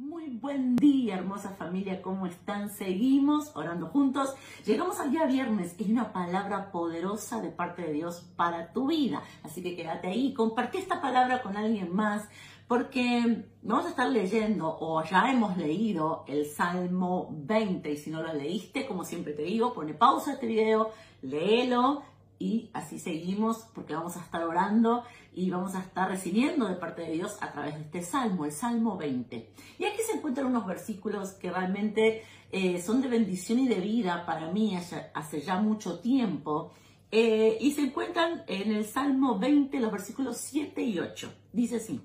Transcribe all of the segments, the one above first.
Muy buen día, hermosa familia, ¿cómo están? Seguimos orando juntos. Llegamos al día viernes y una palabra poderosa de parte de Dios para tu vida. Así que quédate ahí, compartí esta palabra con alguien más, porque vamos a estar leyendo, o ya hemos leído, el Salmo 20. Y si no lo leíste, como siempre te digo, pone pausa este video, léelo y así seguimos porque vamos a estar orando y vamos a estar recibiendo de parte de Dios a través de este salmo, el Salmo 20. Y aquí se encuentran unos versículos que realmente eh, son de bendición y de vida para mí hace, ya mucho tiempo. Eh, y se encuentran en el Salmo 20, los versículos 7 y 8. Dice así,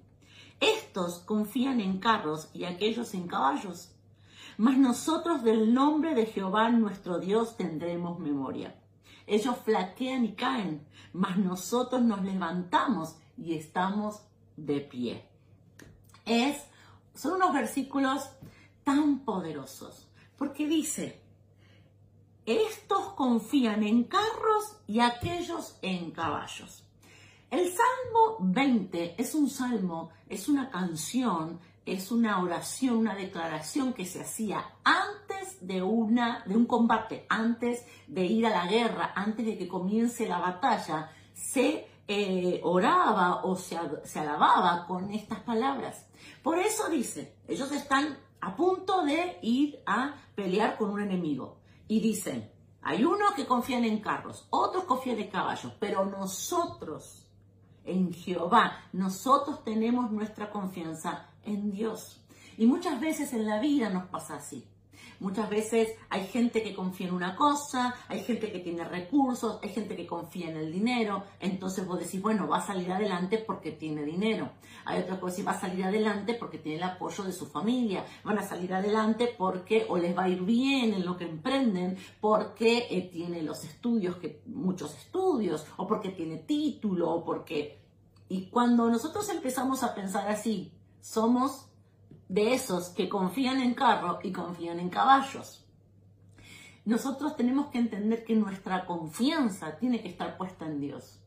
estos confían en carros y aquellos en caballos, mas nosotros del nombre de Jehová nuestro Dios tendremos memoria. Ellos flaquean y caen, mas nosotros nos levantamos y estamos de pie. Es, son unos versículos tan poderosos, porque dice, estos confían en carros y aquellos en caballos. El Salmo 20 es un salmo, es una canción, es una oración, una declaración que se hacía antes de, una, de un combate, antes de ir a la guerra, antes de que comience la batalla, se eh, oraba o se, se alababa con estas palabras. Por eso dice, ellos están a punto de ir a pelear con un enemigo y dicen, hay unos que confían en carros, otros confían en caballos, pero nosotros en Jehová, nosotros tenemos nuestra confianza en Dios. Y muchas veces en la vida nos pasa así. Muchas veces hay gente que confía en una cosa, hay gente que tiene recursos, hay gente que confía en el dinero. Entonces vos decís, bueno, va a salir adelante porque tiene dinero. Hay que decís, va a salir adelante porque tiene el apoyo de su familia. Van a salir adelante porque o les va a ir bien en lo que emprenden, porque eh, tiene los estudios, que, muchos estudios, o porque tiene título, o porque... Y cuando nosotros empezamos a pensar así, somos de esos que confían en carro y confían en caballos. Nosotros tenemos que entender que nuestra confianza tiene que estar puesta en Dios.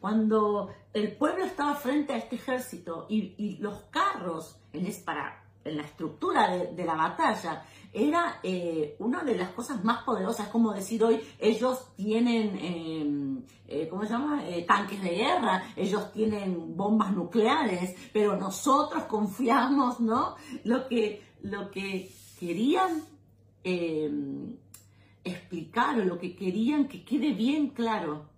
Cuando el pueblo estaba frente a este ejército y, los carros, en, para, en la estructura de la batalla, era eh, una de las cosas más poderosas, como decir hoy, ellos tienen, em, eh, ¿cómo se llama? Eh, tanques de guerra, ellos tienen bombas nucleares, pero nosotros confiamos, ¿no? Lo que, lo que querían explicar o lo que querían que quede bien claro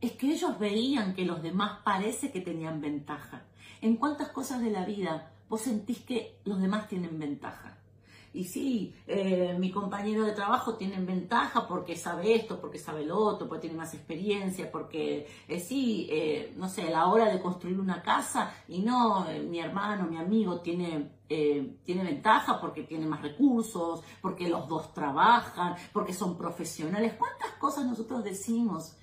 es que ellos veían que los demás parece que tenían ventaja. ¿En cuántas cosas de la vida vos sentís que los demás tienen ventaja? y sí, eh, mi compañero de trabajo tiene ventaja porque sabe esto, porque sabe lo otro, porque tiene más experiencia, porque eh, sí, eh, no sé, a la hora de construir una casa y no, mi hermano, mi amigo tiene, tiene ventaja porque tiene más recursos, porque los dos trabajan, porque son profesionales. ¿Cuántas cosas nosotros decimos?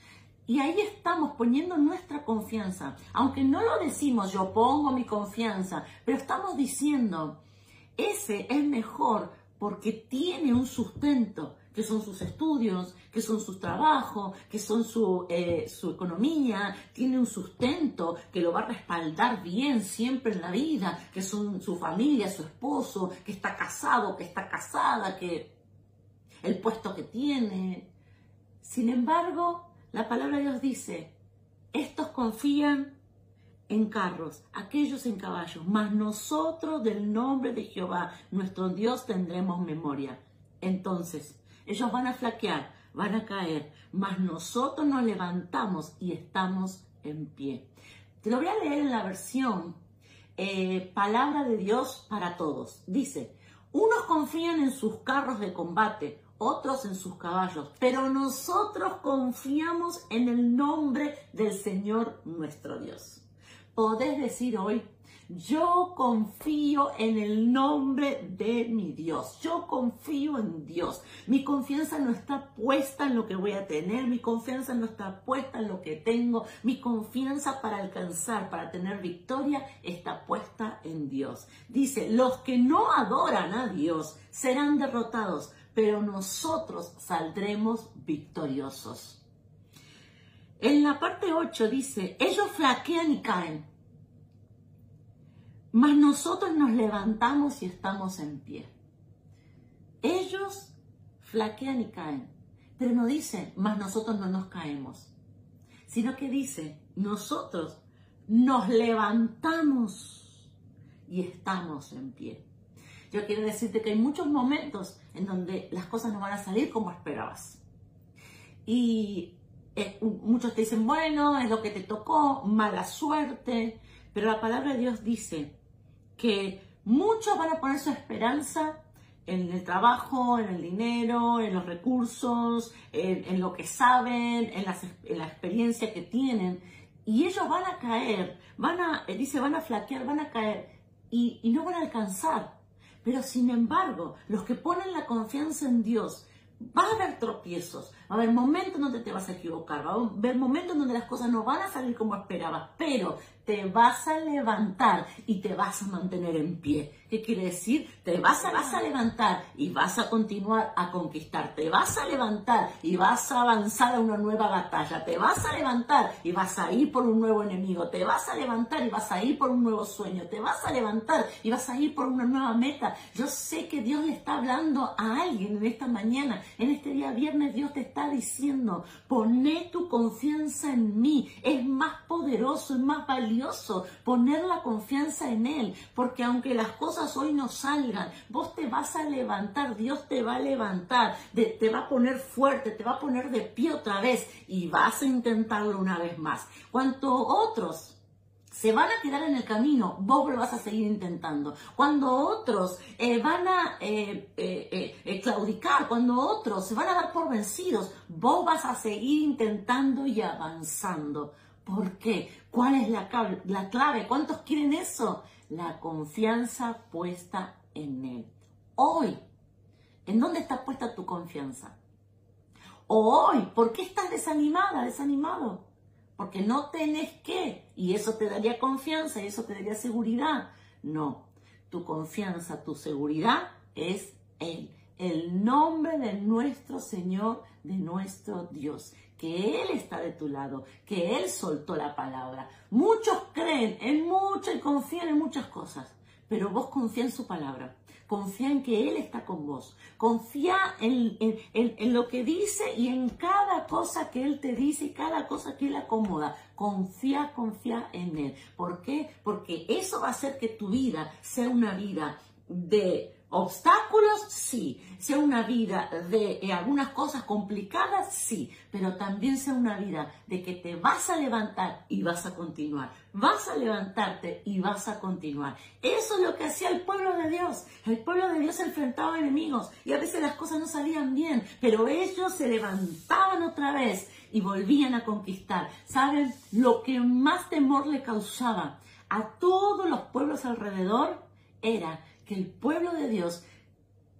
Y ahí estamos poniendo nuestra confianza. Aunque no lo decimos, yo pongo mi confianza, pero estamos diciendo, ese es mejor porque tiene un sustento, que son sus estudios, que son sus trabajos, que son su, eh, su economía, tiene un sustento que lo va a respaldar bien siempre en la vida, que son su familia, su esposo, que está casado, que está casada, que el puesto que tiene. Sin embargo, la palabra de Dios dice, estos confían en carros, aquellos en caballos, mas nosotros del nombre de Jehová, nuestro Dios, tendremos memoria. Entonces, ellos van a flaquear, van a caer, mas nosotros nos levantamos y estamos en pie. Te lo voy a leer en la versión eh, Palabra de Dios para todos. Dice, unos confían en sus carros de combate, otros en sus caballos, pero nosotros confiamos en el nombre del Señor nuestro Dios podés decir hoy, yo confío en el nombre de mi Dios. Yo confío en Dios. Mi confianza no está puesta en lo que voy a tener. Mi confianza no está puesta en lo que tengo. Mi confianza para alcanzar, para tener victoria, está puesta en Dios. Dice, los que no adoran a Dios serán derrotados, pero nosotros saldremos victoriosos. En la parte 8 dice, ellos flaquean y caen, mas nosotros nos levantamos y estamos en pie. Ellos flaquean y caen, pero no dice, mas nosotros no nos caemos, sino que dice, nosotros nos levantamos y estamos en pie. Yo quiero decirte que hay muchos momentos en donde las cosas no van a salir como esperabas. Y eh, muchos te dicen, bueno, es lo que te tocó, mala suerte, pero la palabra de Dios dice que muchos van a poner su esperanza en el trabajo, en el dinero, en los recursos, en, lo que saben, en, la experiencia que tienen. Y ellos van a caer, van a, eh, dice, van a flaquear, van a caer y, y no van a alcanzar. Pero sin embargo, los que ponen la confianza en Dios, va a haber tropiezos, va a haber momentos donde te vas a equivocar, va a haber momentos donde las cosas no van a salir como esperabas, pero te vas a levantar y te vas a mantener en pie. ¿Qué quiere decir? Te vas a, vas a levantar y vas a continuar a conquistar. Te vas a levantar y vas a avanzar a una nueva batalla. Te vas a levantar y vas a ir por un nuevo enemigo. Te vas a levantar y vas a ir por un nuevo sueño. Te vas a levantar y vas a ir por una nueva meta. Yo sé que Dios le está hablando a alguien en esta mañana. En este día viernes Dios te está diciendo, poné tu confianza en mí. Es más poderoso, es más valioso poner la confianza en Él. Porque aunque las cosas hoy no salgan, vos te vas a levantar, Dios te va a levantar, te va a poner fuerte, te va a poner de pie otra vez y vas a intentarlo una vez más. Cuanto otros se van a quedar en el camino, vos lo vas a seguir intentando. Cuando otros eh, van a eh, eh, claudicar, cuando otros se van a dar por vencidos, vos vas a seguir intentando y avanzando. ¿Por qué? ¿Cuál es la, la clave? ¿Cuántos quieren eso? la confianza puesta en Él. Hoy, ¿en dónde está puesta tu confianza? O hoy, ¿por qué estás desanimada, desanimado? Porque no tenés que, y eso te daría confianza y eso te daría seguridad. No, tu confianza, tu seguridad es Él, el nombre de nuestro Señor, de nuestro Dios que Él está de tu lado, que Él soltó la palabra. Muchos creen en mucho y confían en muchas cosas, pero vos confía en su palabra. Confía en que Él está con vos. Confía en, en, lo que dice y en cada cosa que Él te dice y cada cosa que Él acomoda. Confía, confía en Él. ¿Por qué? Porque eso va a hacer que tu vida sea una vida de Obstáculos, sí. Sea una vida de eh, algunas cosas complicadas, sí. Pero también sea una vida de que te vas a levantar y vas a continuar. Vas a levantarte y vas a continuar. Eso es lo que hacía el pueblo de Dios. El pueblo de Dios enfrentaba enemigos y a veces las cosas no salían bien. Pero ellos se levantaban otra vez y volvían a conquistar. ¿Saben? Lo que más temor le causaba a todos los pueblos alrededor era el pueblo de Dios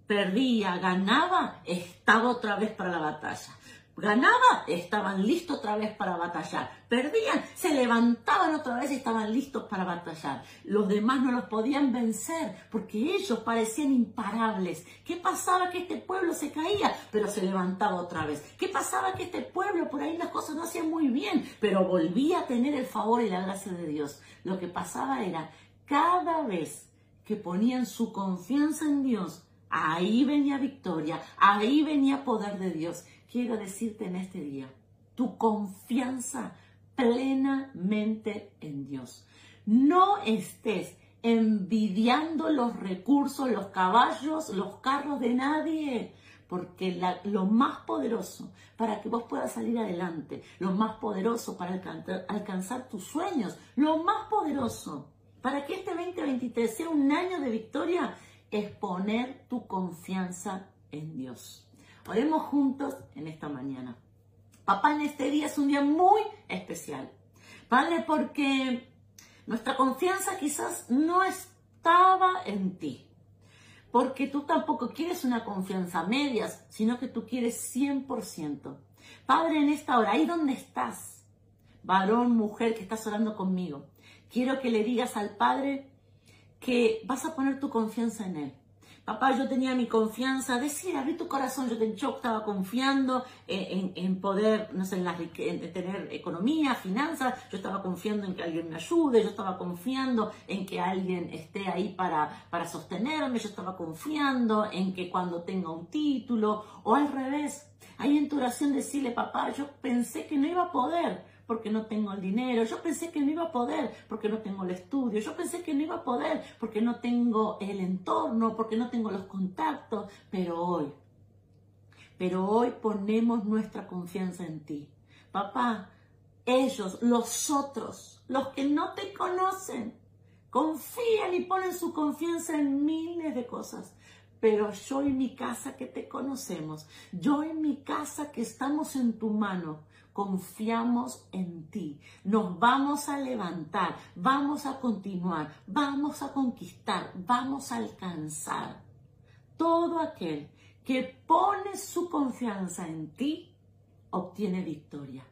perdía, ganaba, estaba otra vez para la batalla. Ganaba, estaban listos otra vez para batallar. Perdían, se levantaban otra vez y estaban listos para batallar. Los demás no los podían vencer porque ellos parecían imparables. ¿Qué pasaba? Que este pueblo se caía, pero se levantaba otra vez. ¿Qué pasaba? Que este pueblo por ahí las cosas no hacían muy bien, pero volvía a tener el favor y la gracia de Dios. Lo que pasaba era cada vez que ponían su confianza en Dios, ahí venía victoria, ahí venía poder de Dios. Quiero decirte en este día, tu confianza plenamente en Dios. No estés envidiando los recursos, los caballos, los carros de nadie, porque lo más poderoso para que vos puedas salir adelante, lo más poderoso para alcanzar, alcanzar tus sueños, lo más poderoso para que este 2023 sea un año de victoria, es poner tu confianza en Dios. Oremos juntos en esta mañana. Papá, en este día es un día muy especial. Padre, porque nuestra confianza quizás no estaba en ti. Porque tú tampoco quieres una confianza a medias, sino que tú quieres 100%. Padre, en esta hora, ahí donde estás, varón, mujer que estás orando conmigo, quiero que le digas al Padre que vas a poner tu confianza en Él. Papá, yo tenía mi confianza, decía, abrí tu corazón, yo, yo estaba confiando en, poder, no sé, en, tener economía, finanzas, yo estaba confiando en que alguien me ayude, yo estaba confiando en que alguien esté ahí para, para sostenerme, yo estaba confiando en que cuando tenga un título, o al revés, ahí en tu oración decirle, papá, yo pensé que no iba a poder, porque no tengo el dinero, yo pensé que no iba a poder porque no tengo el estudio, yo pensé que no iba a poder porque no tengo el entorno, porque no tengo los contactos, pero hoy, pero hoy ponemos nuestra confianza en ti. Papá, ellos, los otros, los que no te conocen, confían y ponen su confianza en miles de cosas. Pero yo en mi casa que te conocemos, yo en mi casa que estamos en tu mano, confiamos en ti. Nos vamos a levantar, vamos a continuar, vamos a conquistar, vamos a alcanzar. Todo aquel que pone su confianza en ti, obtiene victoria.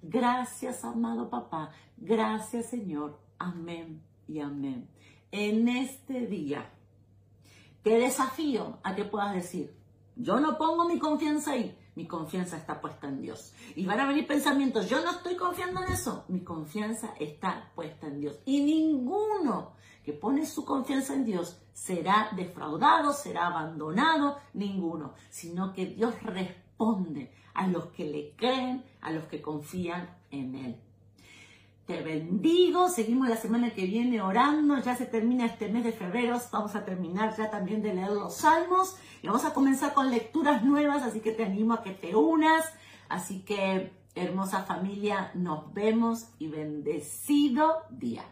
Gracias, amado papá. Gracias, Señor. Amén y amén. En este día, te desafío a que puedas decir, yo no pongo mi confianza ahí, mi confianza está puesta en Dios. Y van a venir pensamientos, yo no estoy confiando en eso, mi confianza está puesta en Dios. Y ninguno que pone su confianza en Dios será defraudado, será abandonado, ninguno, sino que Dios responde a los que le creen, a los que confían en Él. Te bendigo, seguimos la semana que viene orando, ya se termina este mes de febrero, vamos a terminar ya también de leer los salmos y vamos a comenzar con lecturas nuevas, así que te animo a que te unas, así que hermosa familia, nos vemos y bendecido día.